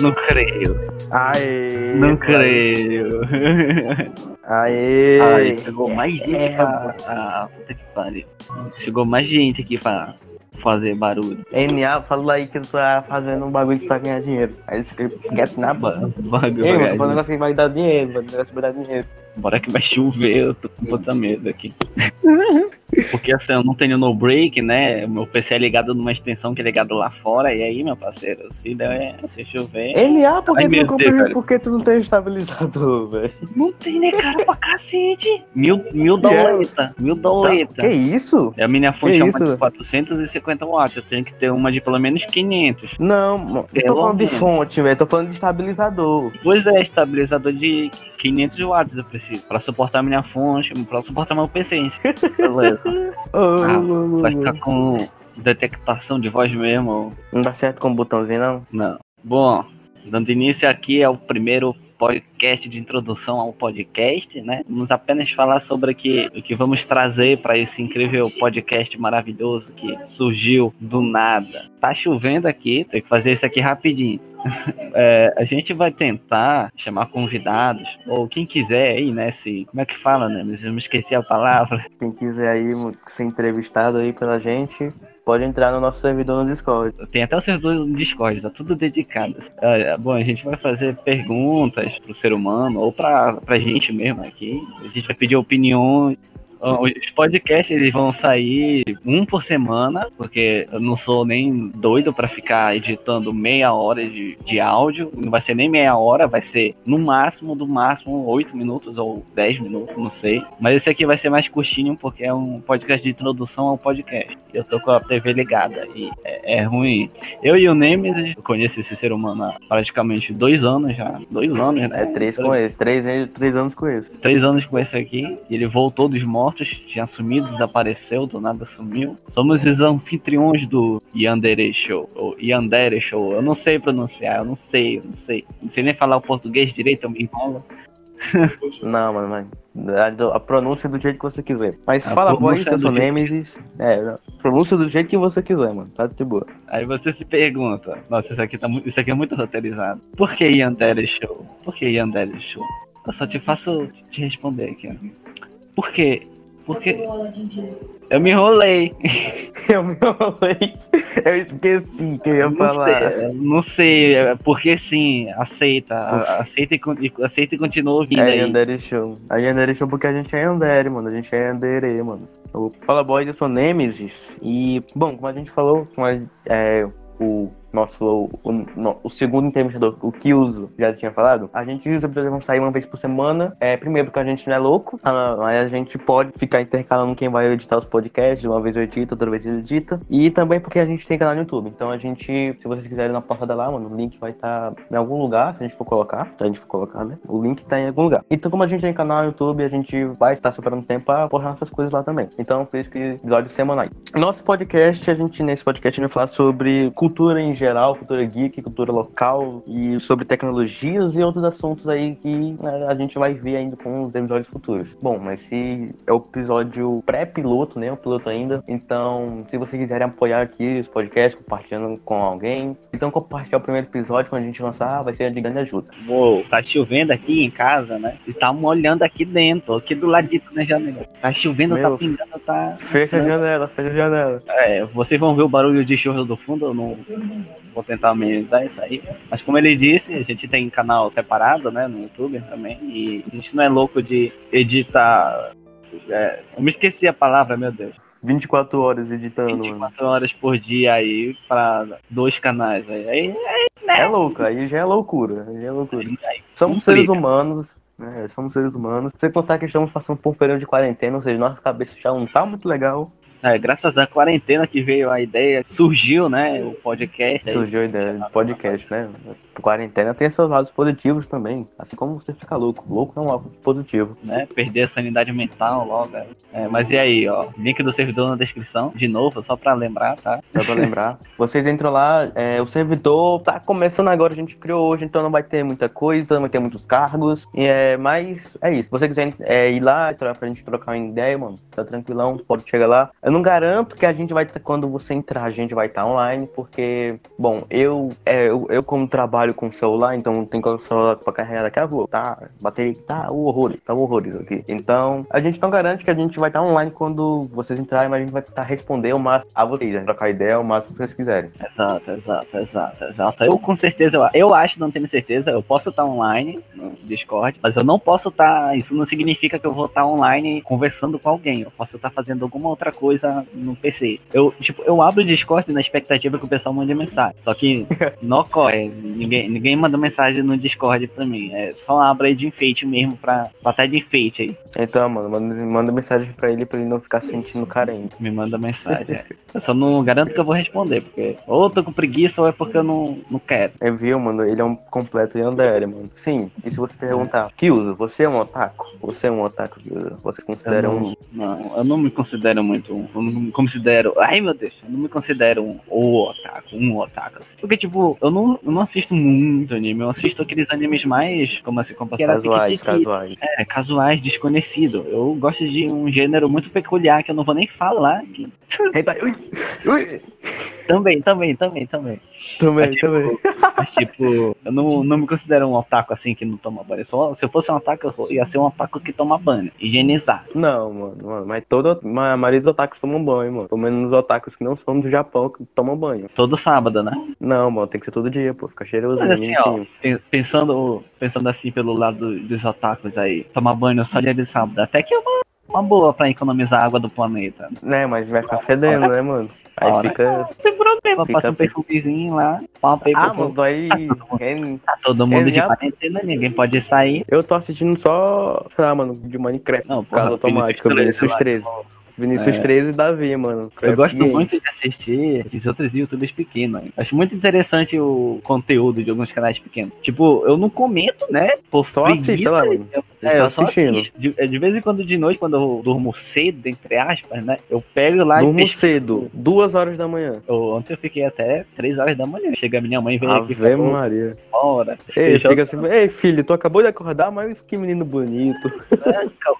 Não creio. Aê! Não creio. Aê! Ai, chegou mais gente É, pra. Ah, puta que pariu. Chegou mais gente aqui pra fazer barulho. NA, fala aí que tu tá fazendo um bagulho pra ganhar dinheiro. Aí você esquece na Ba- boca. Bagulho. Ei, mano, um negócio que vai dar dinheiro, mano. Negócio que vai dar dinheiro. Bora que vai chover, eu tô com puta medo aqui. Porque assim, eu não tenho no break, né? Meu PC é ligado numa extensão que é ligado lá fora. E aí, meu parceiro, se der, se chover. NA, por que Ai, tu. Por que tu não tem estabilizador, velho? Não tem, né, cara, pra cacete. Mil, mil Que é? doleta. Mil doleta. Que isso? E a minha fonte Que é isso? de 450 watts. Eu tenho que ter uma de pelo menos 500. Não, eu tô falando de fonte, velho. Tô falando de estabilizador. Pois é, estabilizador de 500 watts eu preciso. Pra suportar minha fonte, pra suportar meu PC. Beleza. Ah, Vai ficar com detectação de voz mesmo? Não dá certo com o botãozinho, não? Não. Bom, dando início aqui ao primeiro podcast de introdução ao podcast, né? Vamos apenas falar sobre aqui, o que vamos trazer para esse incrível podcast maravilhoso que surgiu do nada. Tá chovendo aqui, tem que fazer isso aqui rapidinho. É, a gente vai tentar chamar convidados, ou quem quiser aí, né? Se, como é que fala, né? Mas eu me esqueci a palavra. Quem quiser aí ser entrevistado aí pela gente, pode entrar no nosso servidor no Discord. Tem até o servidor no Discord, tá tudo dedicado. Bom, a gente vai fazer perguntas pro ser humano, ou pra, pra gente mesmo aqui. A gente vai pedir opiniões. Os podcasts eles vão sair um por semana, porque eu não sou nem doido pra ficar editando meia hora de, de áudio. Não vai ser nem meia hora, vai ser no máximo, do máximo, oito minutos ou dez minutos, não sei. Mas esse aqui vai ser mais curtinho, porque é um podcast de introdução ao podcast. Eu tô com a TV ligada e é, é ruim. Eu e o Nemesis, eu conheço esse ser humano há praticamente dois anos já. Dois anos, né? É três com esse, três, três anos com esse. três anos com esse aqui. E ele voltou dos mortos, tinha sumido, desapareceu, do nada sumiu. Somos os anfitriões do Yandere Show. Ou Yandere Show. Eu não sei pronunciar, eu não sei, eu não sei. Não sei nem falar o português direito, eu me enrolo. Não, mano, mano. A, a pronúncia do jeito que você quiser. Mas A fala voz, do sou jeito- Nemesis. É, pronúncia do jeito que você quiser, mano. Tá de boa. Aí você se pergunta, nossa, isso aqui, tá, isso aqui é muito roteirizado. Por que Yandere Show? Por que Yandere Show? Eu só te faço te responder aqui. ó. Por quê? Porque eu me enrolei. Eu me enrolei. Eu esqueci que eu ia Não falar. sei, não sei, é porque sim, aceita, aceita e, e- aceita e continua ouvindo É aí. Yandere Show. A Yandere Show porque a gente é Yandere, mano. A gente é Yandere, mano. O Fala Boys, eu sou Nemesis. E, bom, como a gente falou, como a- é, o nosso o, no- o segundo entrevistador, o Kyuzo, já tinha falado, a gente os episódios vão sair uma vez por semana. É, primeiro porque a gente não é louco, ah, aí a gente pode ficar intercalando quem vai editar os podcasts, uma vez eu edito, outra vez ele edita. E também porque a gente tem canal no YouTube. Então a gente, se vocês quiserem dar uma passada lá, mano, o link vai estar em algum lugar, se a gente for colocar, se a gente for colocar, né? O link tá em algum lugar. Então como a gente tem canal no YouTube, a gente vai estar superando tempo pra postar nossas coisas lá também. Então por isso que episódios semanais. Nosso podcast, a gente nesse podcast a gente vai falar sobre cultura em geral, cultura geek, cultura local e sobre tecnologias e outros assuntos aí que né, a gente vai ver ainda com os episódios futuros. Bom, mas se é o episódio pré-piloto, né? O piloto ainda. Então, se vocês quiserem apoiar aqui os podcasts, compartilhando com alguém, então compartilhar o primeiro episódio quando a gente lançar, vai ser de grande ajuda. Uou, tá chovendo aqui em casa, né? E tá molhando aqui dentro, aqui do ladito na janela. Tá chovendo, Meu. tá pingando, tá. Fecha a janela, fecha a janela. É, vocês vão ver o barulho de chuva do fundo, eu não vou tentar amenizar isso aí. Mas como ele disse, a gente tem canal separado, né, no YouTube também, e a gente não é louco de editar. é, eu me esqueci a palavra, meu Deus. 24 horas editando, mano. 24 horas por dia aí pra dois canais. Aí, aí, É louco, aí já é loucura, aí já é loucura. aí Somos Complica. seres humanos, né? Somos seres humanos. Sem contar que estamos passando por um período de quarentena, ou seja, nossa cabeça já não tá muito legal. É, graças à quarentena que veio a ideia, surgiu, né, o podcast. Surgiu a ideia de podcast, né? Quarentena tem seus lados positivos também. Assim como você fica louco. Louco não é um algo positivo. né? Perder a sanidade mental logo. é. É, mas e aí, ó? Link do servidor na descrição, de novo, só pra lembrar, tá? Só pra lembrar. Vocês entram lá, é, o servidor tá começando agora, a gente criou hoje, então não vai ter muita coisa, não vai ter muitos cargos. E, é, mas é isso. Se você quiser é, ir lá pra gente trocar uma ideia, mano, tá tranquilão, pode chegar lá. Eu não garanto que a gente vai, quando você entrar, a gente vai estar online, porque, bom, eu, é, eu, eu como trabalho com celular, então tem que o celular pra carregar daqui a pouco, tá? Bateria tá o horror, tá o horrores aqui. Então, a gente não garante que a gente vai estar online quando vocês entrarem, mas a gente vai estar respondendo o máximo a vocês, né? trocar ideia o máximo que vocês quiserem. Exato, exato, exato, exato. Eu com certeza, eu, eu acho, não tenho certeza, eu posso estar online no Discord, mas eu não posso estar, isso não significa que eu vou estar online conversando com alguém, eu posso estar fazendo alguma outra coisa no PC. Eu, tipo, eu abro o Discord na expectativa que o pessoal mande mensagem, só que não ocorre, ninguém, ninguém manda mensagem no Discord pra mim, é só abra aí de enfeite mesmo, pra batalha de enfeite aí. Então, mano, manda, manda mensagem pra ele pra ele não ficar se sentindo carente. Me manda mensagem, é. Eu só não garanto que eu vou responder, porque ou tô com preguiça ou é porque eu não, não quero. É, viu, mano? Ele é um completo Yandere, mano. Sim, e se você perguntar, Kyuzo, você é um otaku? Você é um otaku, Kyuzo? Você considera não, um... Não, eu não me considero muito um. Eu não me considero. Ai meu Deus, eu não me considero um o otaku, um otaku. Assim. Porque, tipo, eu não, eu não assisto muito anime, eu assisto aqueles animes mais. Como assim, como Casuais, casuais. É, casuais, desconhecido. Eu gosto de um gênero muito peculiar que eu não vou nem falar aqui. Também, também, também, também. Também, Mas, tipo, também. Mas, tipo, eu não, não me considero um otaku assim que não toma banho. Só, se eu fosse um otaku, eu ia ser um otaku que toma banho. Higienizar. Não, mano, mano, mas todo, a maioria dos otakus tomam banho, mano. Pelo menos os otakus que não são do Japão que tomam banho. Todo sábado, né? Não, mano, tem que ser todo dia, pô. Fica cheiroso, Mas assim, ó, pensando, pensando assim pelo lado dos otakus aí, tomar banho só dia de sábado, até que é uma, uma boa pra economizar a água do planeta. Né, mas vai ficar fedendo, né, mano? Aí Ora. fica. Não tem problema, Fica passa um perfumezinho lá, pá, pá, Ah, pá, mano, aí. tá todo mundo é, de já- quarentena, ninguém pode sair. Eu tô assistindo só, sei lá, mano, de Minecraft. Não, Caso automático, Vinícius lá, 13. Vinícius É. 13 e Davi, mano. Eu gosto Game. muito de assistir esses outros youtubers pequenos. hein. Acho muito interessante o conteúdo de alguns canais pequenos. Tipo, eu não comento, né? Por Só assiste lá, mano. Eu, é, eu só assistindo. assisto. De, é, de vez em quando de noite, quando eu durmo cedo, entre aspas, né? Eu pego lá Durmo e pesquiso. cedo, duas horas da manhã. Eu- ontem eu fiquei até 3 horas da manhã. Chega a minha mãe veio aqui e Ave Maria. hora. Ei, fica assim, ei filho, tu acabou de acordar, mas que menino bonito.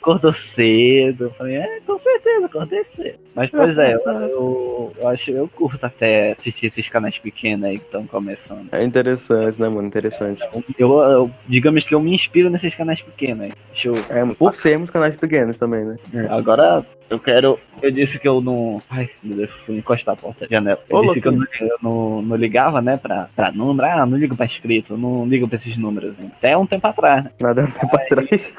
acordou cedo. Eu falei, é, com certeza, acordei cedo. Mas, pois é, eu, eu, eu acho, eu curto até assistir esses canais pequenos aí que estão começando. É interessante, né, mano? Interessante. Eu, eu- digamos que eu me inspiro nesses canais pequenos aí. Deixa eu. É, por sermos canais pequenos também, né? Agora eu quero. Eu disse que eu não. Ai, meu Deus, fui encostar a porta da janela. Eu Ô, disse que eu, não, eu não, não ligava, né, pra, pra número. Ah, não ligo pra escrito, não ligo pra esses números. hein. Até um tempo atrás, né? Nada pra trás.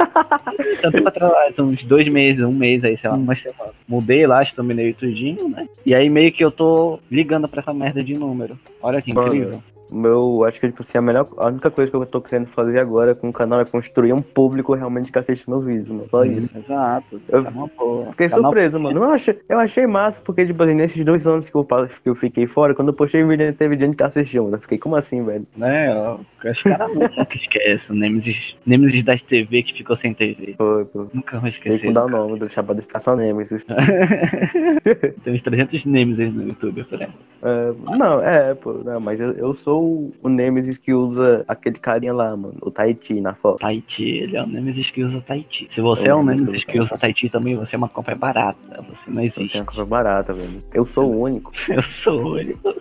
Até um tempo atrás, uns dois meses, um mês aí, sei lá, uma semana. Mudei lá, estaminei tudinho, né? E aí meio que eu tô ligando pra essa merda de número. Olha que Mano, incrível. Meu, acho que tipo assim, a melhor, a única coisa que eu tô querendo fazer agora com o canal é construir um público realmente que assiste meus vídeos, mano. Só isso. Exato. Eu é. Fiquei Canal surpreso, mano. Eu achei, eu achei massa, porque, tipo assim, nesses dois anos que eu, que eu fiquei fora, quando eu postei vídeo, teve gente que assistiu, mano. Eu fiquei, como assim, velho? né? Os caras nunca esquecem. Nemesis, Nemesis das TV que ficou sem TV. Foi, pô. Nunca vou Tem esquecer. que mudar o nome, deixar pra ficar só Nemesis. Tem uns 300 Nemesis no YouTube, por exemplo. É, não, é, pô, não, mas eu, eu sou o Nemesis que usa aquele carinha lá, mano, o Tahiti na foto. Tahiti, ele é um Nemesis que usa Tahiti. Se você é Eu um não Nemesis que usa Tahiti também, você é uma compra barata. Você não existe. tenho uma coisa barata, velho. Eu sou o único. Eu sou o único.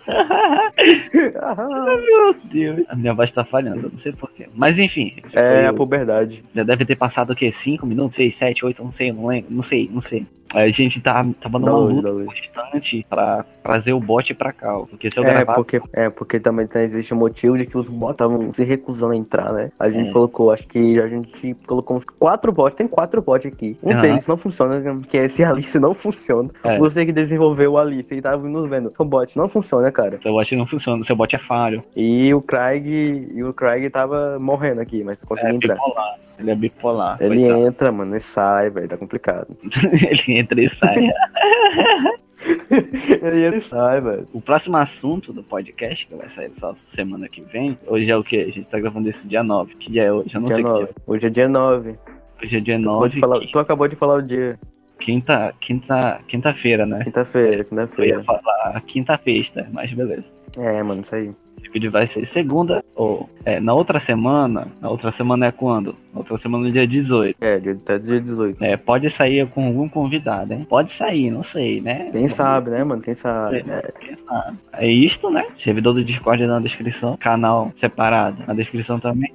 Meu Deus. A minha voz tá falhando, eu não sei porquê. Mas enfim. é a o- puberdade. Já deve ter passado o quê? 5 minutos, 6, 7, 8, não sei, não lembro. Não sei, não sei. A gente tá, tava numa luz, luta constante pra trazer o bot pra cá. Porque se eu É gravar. porque, é, porque também tem, existe o motivo de que os bots estavam se recusando a entrar, né? A gente É. colocou, acho que a gente colocou uns quatro bots, tem quatro bots aqui. Um Aham. deles não funciona, que é esse Alice não funciona. É. Você que desenvolveu o Alice e tava nos vendo. O bot não funciona, cara. Seu bot não funciona, seu bot é falho. E o Craig, e o Craig tava morrendo aqui, mas É conseguiu entrar. bipolar. Ele é bipolar. Ele entra, mano, e sai, velho, tá complicado. ele entra e sai. ele entra sai, velho. o próximo assunto do podcast, que vai sair só semana que vem, hoje é o que? A gente tá gravando esse dia 9. Que dia é hoje? Eu não Dia sei que 9. dia. Hoje é dia 9. Hoje é dia Acabou 9. de falar- que- Tu acabou de falar o dia. Quinta, quinta, quintafeira, né? Quinta-feira, Eu ia quinta-feira. falar quinta-feira, mas beleza. É, mano, isso aí. Esse vídeo vai ser segunda ou é, na outra semana. Na outra semana é quando? Na outra semana, no dia 18. É, dia, até dia 18. É, pode sair com algum convidado, hein? Pode sair, não sei, né? Quem sabe, né, mano? Quem sabe. É, quem sabe. É isto, né? Servidor do Discord na descrição. Canal separado na descrição também.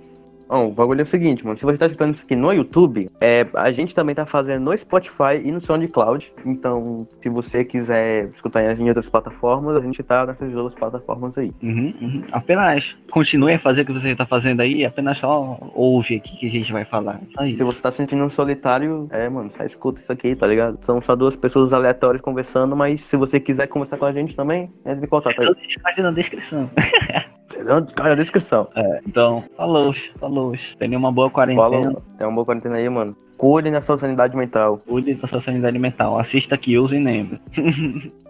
Bom, o bagulho é o seguinte, mano. Se você tá escutando isso aqui no YouTube, é, a gente também tá fazendo no Spotify e no SoundCloud. Então, se você quiser escutar em outras plataformas, a gente tá nessas duas plataformas aí. Uhum, uhum. Apenas continue a fazer o que você tá fazendo aí, apenas só ouve aqui que a gente vai falar. Se você tá sentindo um solitário, é, mano, só escuta isso aqui, tá ligado? São só duas pessoas aleatórias conversando, mas se você quiser conversar com a gente também, entre em contato aí. Servidor do Discord na descrição. Cara, na descrição. É, então, falou, falou. Tenha uma boa quarentena. Tem uma boa quarentena aí, mano. Cuide na sua sanidade mental. Cuide da sua sanidade mental. Assista aqui, use e lembre.